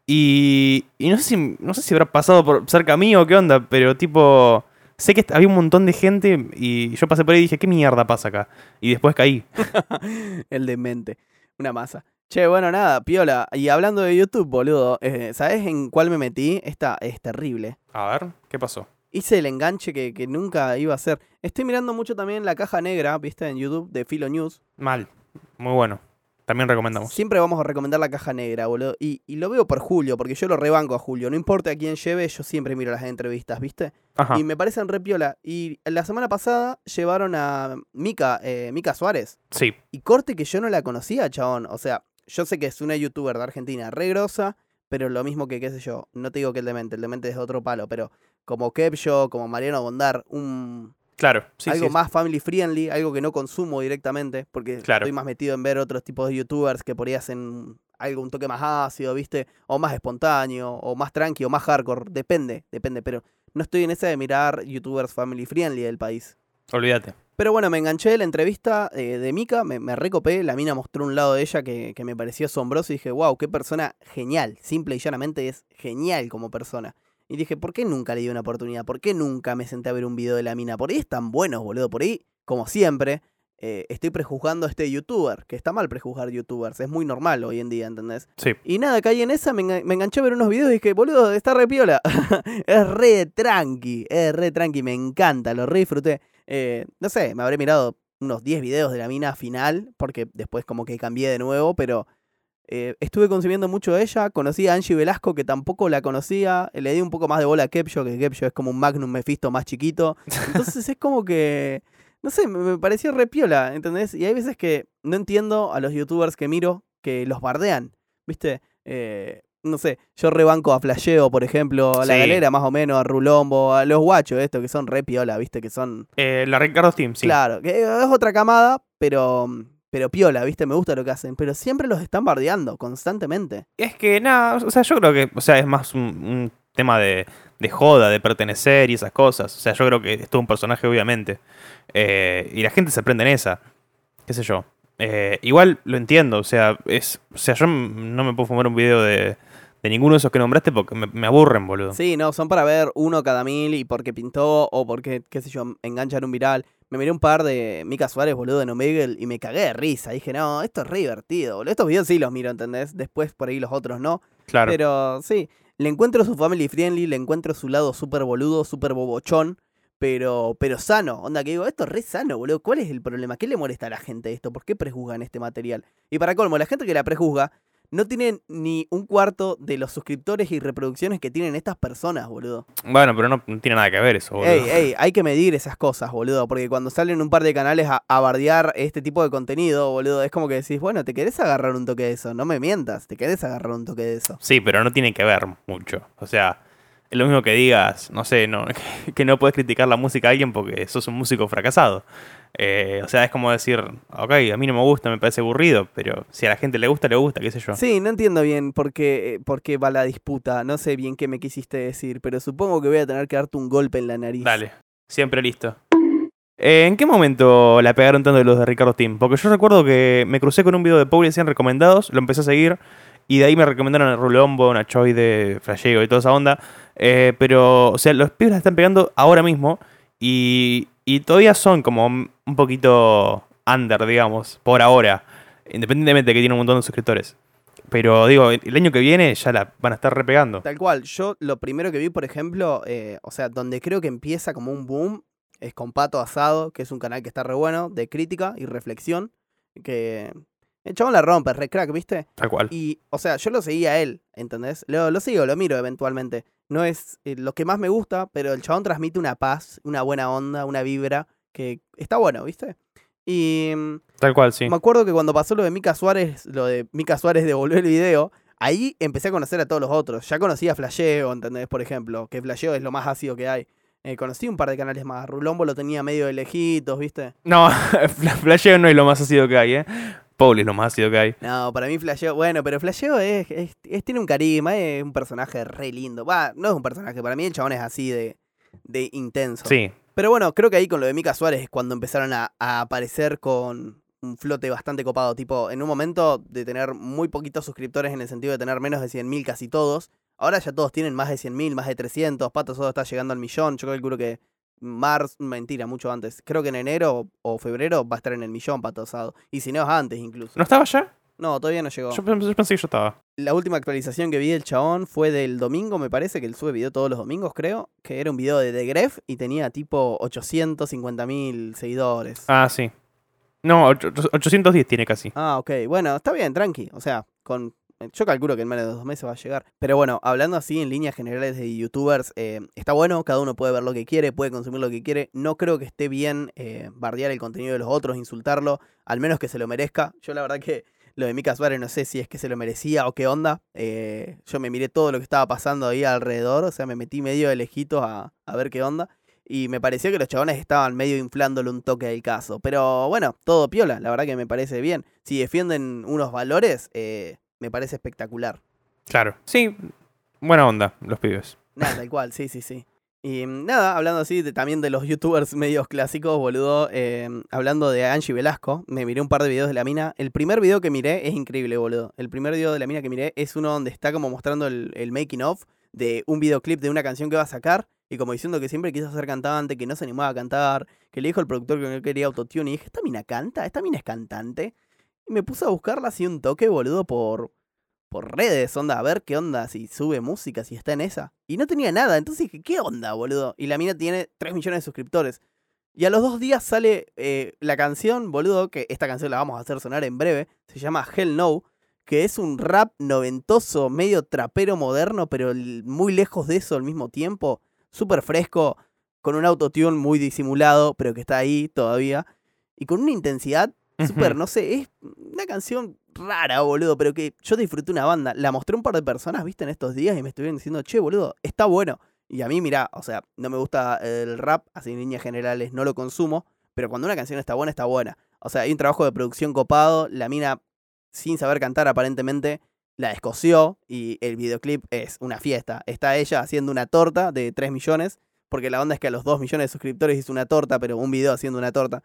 S2: y, y no, sé si, no sé si habrá pasado por cerca mío o qué onda, pero tipo, sé que había un montón de gente y yo pasé por ahí y dije, ¿qué mierda pasa acá? Y después caí.
S1: El demente. Una masa. Che, bueno, nada, piola. Y hablando de YouTube, boludo, eh, ¿sabes en cuál me metí? Esta es terrible.
S2: A ver, ¿qué pasó?
S1: Hice el enganche que, que nunca iba a hacer. Estoy mirando mucho también la caja negra, viste, en YouTube de Filo News.
S2: Mal. Muy bueno. También recomendamos.
S1: Siempre vamos a recomendar la caja negra, boludo. Y, y lo veo por Julio, porque yo lo rebanco a Julio. No importa a quién lleve, yo siempre miro las entrevistas, ¿viste?
S2: Ajá.
S1: Y me parecen re piola. Y la semana pasada llevaron a Mica, eh, Mica Suárez.
S2: Sí,
S1: Y corte que yo no la conocía, chabón. O sea, yo sé que es una youtuber de Argentina re grosa, pero lo mismo que, qué sé yo, no te digo que el demente, el demente es de otro palo, pero como Kepcho, como Mariano Bondar, un,
S2: claro. Sí,
S1: algo
S2: sí.
S1: más family friendly, algo que no consumo directamente, porque
S2: Claro.
S1: estoy más metido en ver otros tipos de youtubers que por ahí hacen algo un toque más ácido, ¿viste? O más espontáneo, o más tranqui, o más hardcore, depende, depende, pero no estoy en esa de mirar youtubers family friendly del país.
S2: Olvídate.
S1: Pero bueno, me enganché de la entrevista eh, de Mika, me, me recopé, la mina mostró un lado de ella que, que me pareció asombroso y dije, wow, qué persona genial, simple y llanamente es genial como persona. Y dije, ¿por qué nunca le di una oportunidad? ¿Por qué nunca me senté a ver un video de la mina? Por ahí están buenos, boludo, por ahí, como siempre, eh, estoy prejuzgando a este youtuber, que está mal prejuzgar youtubers, es muy normal hoy en día, ¿entendés?
S2: Sí.
S1: Y nada, caí en esa, me, me enganché a ver unos videos y dije, boludo, está re piola. es re tranqui, es re tranqui, me encanta, lo re disfruté. Eh, no sé, me habré mirado unos 10 videos de la mina final, porque después como que cambié de nuevo, pero eh, estuve consumiendo mucho de ella. Conocí a Angie Velasco, que tampoco la conocía. Le di un poco más de bola a Kepcho, que Kepcho es como un Magnum Mephisto más chiquito. Entonces es como que, no sé, me, pareció re piola, ¿entendés? Y hay veces que no entiendo a los youtubers que miro que los bardean, ¿viste? Eh, no sé, yo rebanco a Flasheo, por ejemplo, a la
S2: Sí.
S1: galera más o menos, a Rulombo, a los guachos, esto, que son re piola, ¿viste? Que son
S2: Eh, la Ricardo Steam, sí.
S1: Claro, que es otra camada, pero, pero piola, ¿viste? Me gusta lo que hacen. Pero siempre los están bardeando, constantemente.
S2: Es que nada, o sea, yo creo que, o sea, es más un, un tema de, de joda, de pertenecer y esas cosas. O sea, yo creo que es todo un personaje, obviamente. Eh, y la gente se prende en esa. ¿Qué sé yo? Eh, igual lo entiendo, o sea, es, o sea, yo no me puedo fumar un video de, de ninguno de esos que nombraste porque me, me aburren, boludo.
S1: Sí, no, son para ver uno cada mil y porque pintó o porque, qué sé yo, enganchan un viral. Me miré un par de Mika Suárez, boludo, en Omegle y me cagué de risa. Dije, no, esto es re divertido, boludo. Estos videos sí los miro, ¿entendés? Después por ahí los otros no.
S2: Claro.
S1: Pero sí, le encuentro su family friendly, le encuentro su lado súper boludo, súper bobochón, pero, pero sano. Onda que digo, esto es re sano, boludo. ¿Cuál es el problema? ¿Qué le molesta a la gente esto? ¿Por qué prejuzgan este material? Y para colmo, la gente que la prejuzga no tienen ni un cuarto de los suscriptores y reproducciones que tienen estas personas, boludo.
S2: Bueno, pero no, no tiene nada que ver eso, boludo.
S1: Ey, ey, hay que medir esas cosas, boludo, porque cuando salen un par de canales a, a bardear este tipo de contenido, boludo, es como que decís, bueno, te querés agarrar un toque de eso, no me mientas, te querés agarrar un toque de eso.
S2: Sí, pero no tiene que ver mucho. O sea, es lo mismo que digas, no sé, no, que no puedes criticar la música a alguien porque sos un músico fracasado. Eh, o sea, es como decir, ok, a mí no me gusta, me parece aburrido, pero si a la gente le gusta, le gusta, qué sé yo.
S1: Sí, no entiendo bien por qué, eh, por qué va la disputa, no sé bien qué me quisiste decir, pero supongo que voy a tener que darte un golpe en la nariz.
S2: Dale, siempre listo. Eh, ¿En qué momento la pegaron tanto de los de Ricardo Team? Porque yo recuerdo que me crucé con un video de Paul y decían recomendados, lo empecé a seguir y de ahí me recomendaron a Rulombo, Nachoide, Flashego y toda esa onda. Eh, pero, o sea, los pibes la están pegando ahora mismo y, y todavía son como un poquito under, digamos, por ahora. Independientemente de que tiene un montón de suscriptores. Pero digo, el año que viene ya la van a estar repegando.
S1: Tal cual, yo lo primero que vi, por ejemplo, eh, o sea, donde creo que empieza como un boom, es con Pato Asado, que es un canal que está re bueno, de crítica y reflexión, que el chabón la rompe, re crack, ¿viste?
S2: Tal cual.
S1: Y, o sea, yo lo seguía a él, ¿entendés? Lo, lo sigo, lo miro eventualmente. No es eh, lo que más me gusta, pero el chabón transmite una paz, una buena onda, una vibra, que está bueno, ¿viste? Y mm,
S2: Tal cual, sí.
S1: me acuerdo que cuando pasó lo de Mika Suárez, lo de Mika Suárez devolvió el video, ahí empecé a conocer a todos los otros. Ya conocía a Flasheo, ¿entendés? Por ejemplo, que Flasheo es lo más ácido que hay. Eh, conocí un par de canales más. Rulombo lo tenía medio de lejitos, ¿viste?
S2: No, Fla- Flasheo no es lo más ácido que hay, ¿eh? Paul es lo más ácido que hay.
S1: No, para mí Flasheo, bueno, pero Flasheo es, es- es- tiene un carisma, es un personaje re lindo. Va, no es un personaje, para mí el chabón es así de, de intenso.
S2: Sí,
S1: Pero bueno, creo que ahí con lo de Mika Suárez es cuando empezaron a, a aparecer con un flote bastante copado. Tipo, en un momento de tener muy poquitos suscriptores en el sentido de tener menos de 100.000 casi todos. Ahora ya todos tienen más de 100.000, más de 300. Pato Sodo está llegando al millón. Yo calculo que Mars, mentira, mucho antes. Creo que en enero o febrero va a estar en el millón Pato Asado. Y si no es antes incluso.
S2: ¿no estaba ya?
S1: No, todavía no llegó.
S2: Yo, pen- yo pensé que yo estaba.
S1: La última actualización que vi del chabón fue del domingo, me parece, que él sube video todos los domingos, creo. Que era un video de The Gref y tenía tipo 850 mil seguidores.
S2: Ah, sí. No, ocho- 810 tiene casi.
S1: Ah, ok. Bueno, está bien, tranqui. O sea, con. Yo calculo que en menos de dos meses va a llegar. Pero bueno, hablando así en líneas generales de youtubers, eh, está bueno, cada uno puede ver lo que quiere, puede consumir lo que quiere. No creo que esté bien eh, bardear el contenido de los otros, insultarlo, al menos que se lo merezca. Yo la verdad que lo de Mika Suárez no sé si es que se lo merecía o qué onda. Eh, yo me miré todo lo que estaba pasando ahí alrededor, o sea, me metí medio de lejitos a, a ver qué onda. Y me pareció que los chabones estaban medio inflándole un toque del caso. Pero bueno, todo piola, la verdad que me parece bien. Si defienden unos valores, eh, me parece espectacular.
S2: Claro. Sí, buena onda, los pibes.
S1: Nada, tal cual, sí, sí, sí. Y mm, nada, hablando así de- también de los youtubers medios clásicos, boludo, eh, hablando de Angie Velasco, me miré un par de videos de la mina. El primer video que miré es increíble, boludo. El primer video de la mina que miré es uno donde está como mostrando el, el making of de un videoclip de una canción que va a sacar y como diciendo que siempre quiso ser cantante, que no se animaba a cantar, que le dijo al productor que no quería autotune y dije, ¿esta mina canta? ¿Esta mina es cantante? Y me puse a buscarla así un toque, boludo, por, por redes, onda, a ver qué onda, si sube música, si está en esa. Y no tenía nada, entonces dije, ¿qué onda, boludo? Y la mina tiene 3 millones de suscriptores. Y a los dos días sale eh, la canción, boludo, que esta canción la vamos a hacer sonar en breve, se llama Hell No, que es un rap noventoso, medio trapero moderno, pero muy lejos de eso al mismo tiempo, súper fresco, con un autotune muy disimulado, pero que está ahí todavía, y con una intensidad súper, no sé, es una canción rara, boludo, pero que yo disfruté una banda. La mostré un par de personas, viste, en estos días y me estuvieron diciendo, che, boludo, está bueno. Y a mí, mirá, o sea, no me gusta el rap, así en líneas generales no lo consumo, pero cuando una canción está buena, está buena. O sea, hay un trabajo de producción copado, la mina, sin saber cantar aparentemente, la escoció y el videoclip es una fiesta. Está ella haciendo una torta de 3 millones, porque la onda es que a los 2 millones de suscriptores hizo una torta, pero un video haciendo una torta.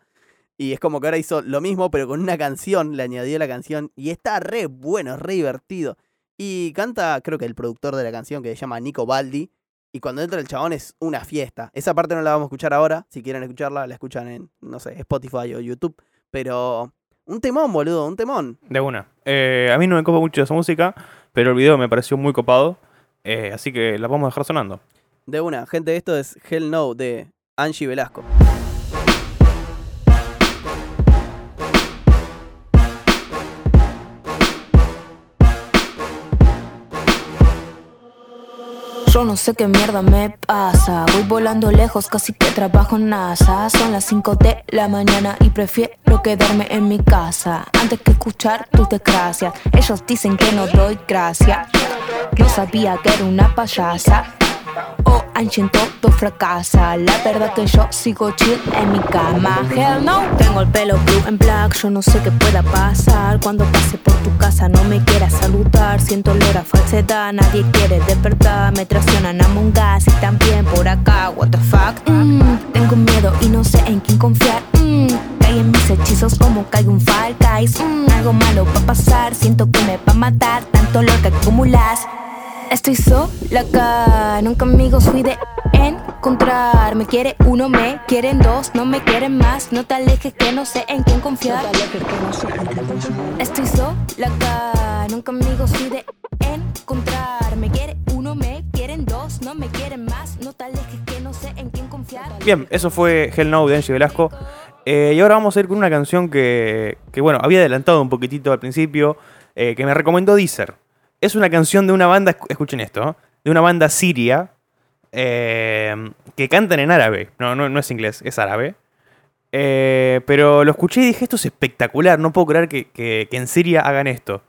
S1: Y es como que ahora hizo lo mismo, pero con una canción, le añadió la canción, y está re bueno, re divertido. Y canta, creo que el productor de la canción, que se llama Nico Baldi, y cuando entra el chabón es una fiesta. Esa parte no la vamos a escuchar ahora, si quieren escucharla, la escuchan en, no sé, Spotify o YouTube. Pero un temón, boludo, un temón.
S2: De una. Eh, a mí no me copa mucho esa música, pero el video me pareció muy copado. eh, así que la vamos a dejar sonando.
S1: De una, gente, esto es Hell No de Angie Velasco.
S3: Yo no sé qué mierda me pasa. Voy volando lejos, casi que trabajo en NASA. Son las 5 de la mañana y prefiero quedarme en mi casa antes que escuchar tus desgracias. Ellos dicen que no doy gracia. No sabía que era una payasa. Oh, Ancient todo fracasa. La verdad que yo sigo chill en mi cama. Hell no, tengo el pelo blue en black. Yo no sé qué pueda pasar. Cuando pase por tu casa no me quieras saludar. Siento olor a falsedad, nadie quiere despertar. Me traicionan a Us y también por acá. What the fuck? Mm, tengo miedo y no sé en quién confiar. Mm, en mis hechizos como cae un Fall Guys. Mm, algo malo va a pasar. Siento que me va a matar tanto lo que acumulas. Estoy sola acá, nunca amigos fui de encontrar. Me quiere uno, me quieren dos, no me quieren más. No te alejes que no sé en quién confiar. Estoy sola acá, nunca amigos fui de encontrar. Me quiere uno, me quieren dos, no me quieren más. No te alejes que no sé en quién confiar.
S2: Bien, eso fue Hell No de Angie Velasco. Eh, y ahora vamos a ir con una canción que, que, bueno, había adelantado un poquitito al principio, eh, que me recomendó Deezer es una canción de una banda, escuchen esto, de una banda siria eh, que cantan en árabe. No, no, no es inglés, es árabe. Eh, pero lo escuché y dije, esto es espectacular, no puedo creer que, en Siria hagan esto.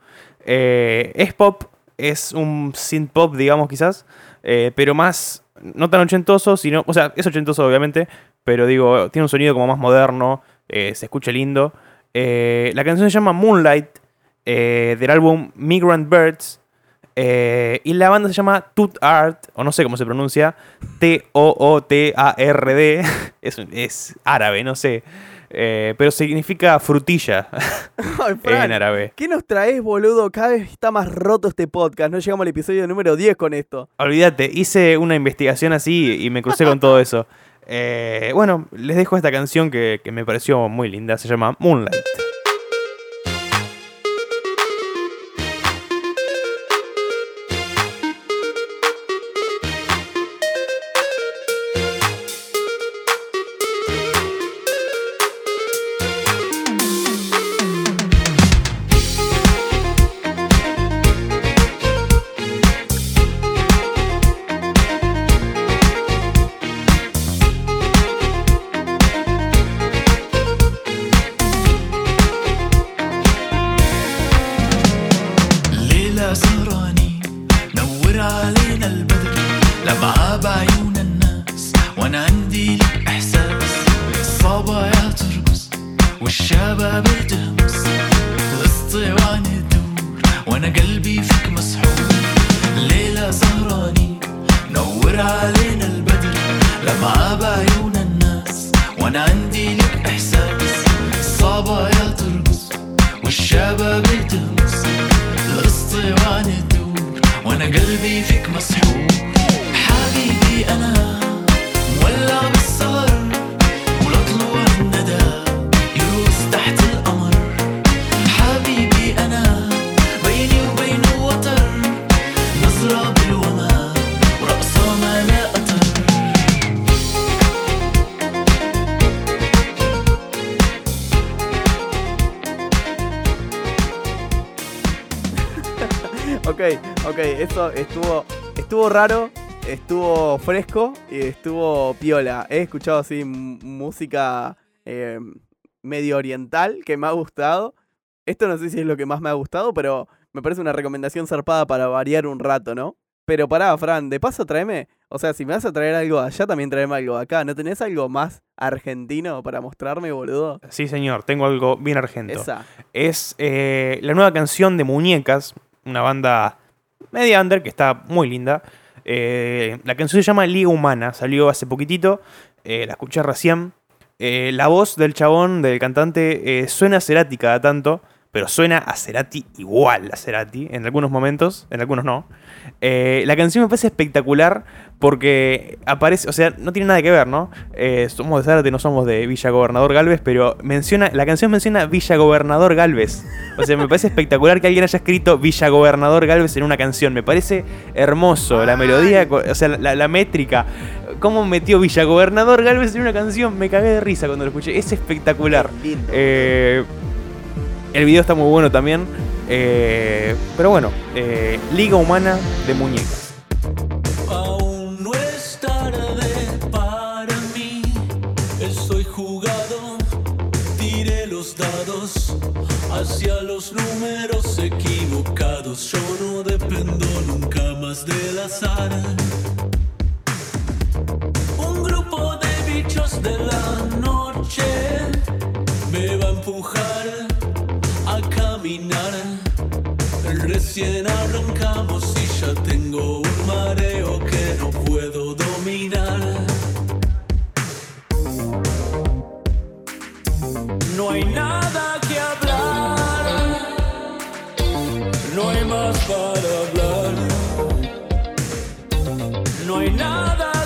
S2: Eh, es pop, es un synth pop, digamos quizás, pero más, no tan ochentoso, sino, o sea, es ochentoso obviamente, pero digo, tiene un sonido como más moderno, se escucha lindo. la canción se llama Moonlight, del álbum Migrant Birds, eh, y la banda se llama Toot Art, o no sé cómo se pronuncia, T-O-O-T-A-R-D. Es, árabe, no sé. Eh, pero significa frutilla en árabe.
S1: ¿Qué nos traes, boludo? Cada vez está más roto este podcast. No llegamos al episodio número 10 con esto.
S2: Olvídate, hice una investigación así y me crucé con todo eso. Eh, bueno, les dejo esta canción que me pareció muy linda. Se llama Moonlight.
S1: Eso estuvo, estuvo raro, estuvo fresco y estuvo piola. He escuchado así música eh, medio oriental que me ha gustado. Esto no sé si es lo que más me ha gustado, pero me parece una recomendación zarpada para variar un rato, ¿no? Pero pará, Fran, de paso tráeme, o sea, si me vas a traer algo allá, también tráeme algo acá. ¿No tenés algo más argentino para mostrarme, boludo?
S2: Sí, señor, tengo algo bien argentino. Es eh, la nueva canción de Muñecas, una banda media under, que está muy linda. Eh, la canción se llama Liga Humana, salió hace poquitito, eh, la escuché recién. Eh, la voz del chabón, del cantante, suena a Cerati cada tanto, pero suena a Cerati igual a Cerati en algunos momentos, en algunos no. Eh, la canción me parece espectacular porque aparece, o sea, no tiene nada que ver, ¿no? Eh, somos de Zárate, no somos de Villa Gobernador Galvez, pero menciona, la canción menciona Villa Gobernador Galvez. O sea, me parece espectacular que alguien haya escrito Villa Gobernador Galvez en una canción. Me parece hermoso, la melodía, o sea, la, métrica. ¿Cómo metió Villa Gobernador Galvez en una canción? Me cagué de risa cuando lo escuché. Es espectacular. Eh, el video está muy bueno también. Eh, pero bueno, eh, Liga Humana de Muñecas.
S4: hacia los números equivocados. Yo no dependo nunca más del azar. Un grupo de bichos de la noche me va a empujar a caminar. Recién arrancamos y ya tengo un mareo que no puedo dominar. No hay nada que hablar, no hay más para hablar, no hay nada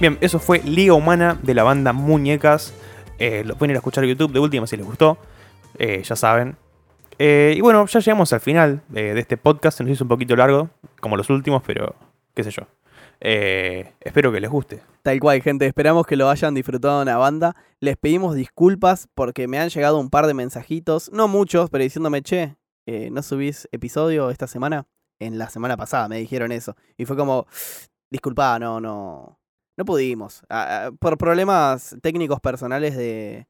S2: Bien, eso fue Liga Humana de la banda Muñecas. Eh, lo pueden ir a escuchar YouTube de última si les gustó. Eh, ya saben. Eh, y bueno, ya llegamos al final eh, de este podcast. Se nos hizo un poquito largo, como los últimos, pero qué sé yo. Espero que les guste.
S1: Tal cual, gente. Esperamos que lo hayan disfrutado en la banda. Les pedimos disculpas porque me han llegado un par de mensajitos, no muchos, pero diciéndome, che, ¿no subís episodio esta semana? En la semana pasada me dijeron eso. Y fue como, disculpa, no, no. No pudimos. Por problemas técnicos personales de.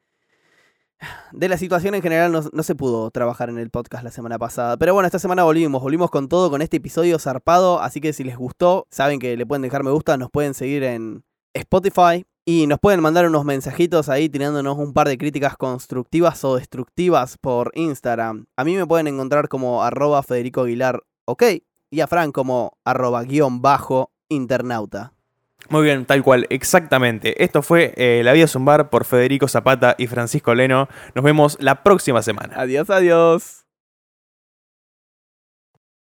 S1: De la situación en general no, no se pudo trabajar en el podcast la semana pasada. Pero bueno, esta semana volvimos, volvimos con todo, con este episodio zarpado. Así que si les gustó, saben que le pueden dejar me gusta, nos pueden seguir en Spotify y nos pueden mandar unos mensajitos ahí tirándonos un par de críticas constructivas o destructivas por Instagram. A mí me pueden encontrar como arroba Federico Aguilar, ok, y a Fran como arroba guion bajo internauta.
S2: Muy bien, tal cual, exactamente. Esto fue eh, La Vida es un Bar por Federico Zapata y Francisco Leno. Nos vemos la próxima semana.
S1: Adiós, adiós.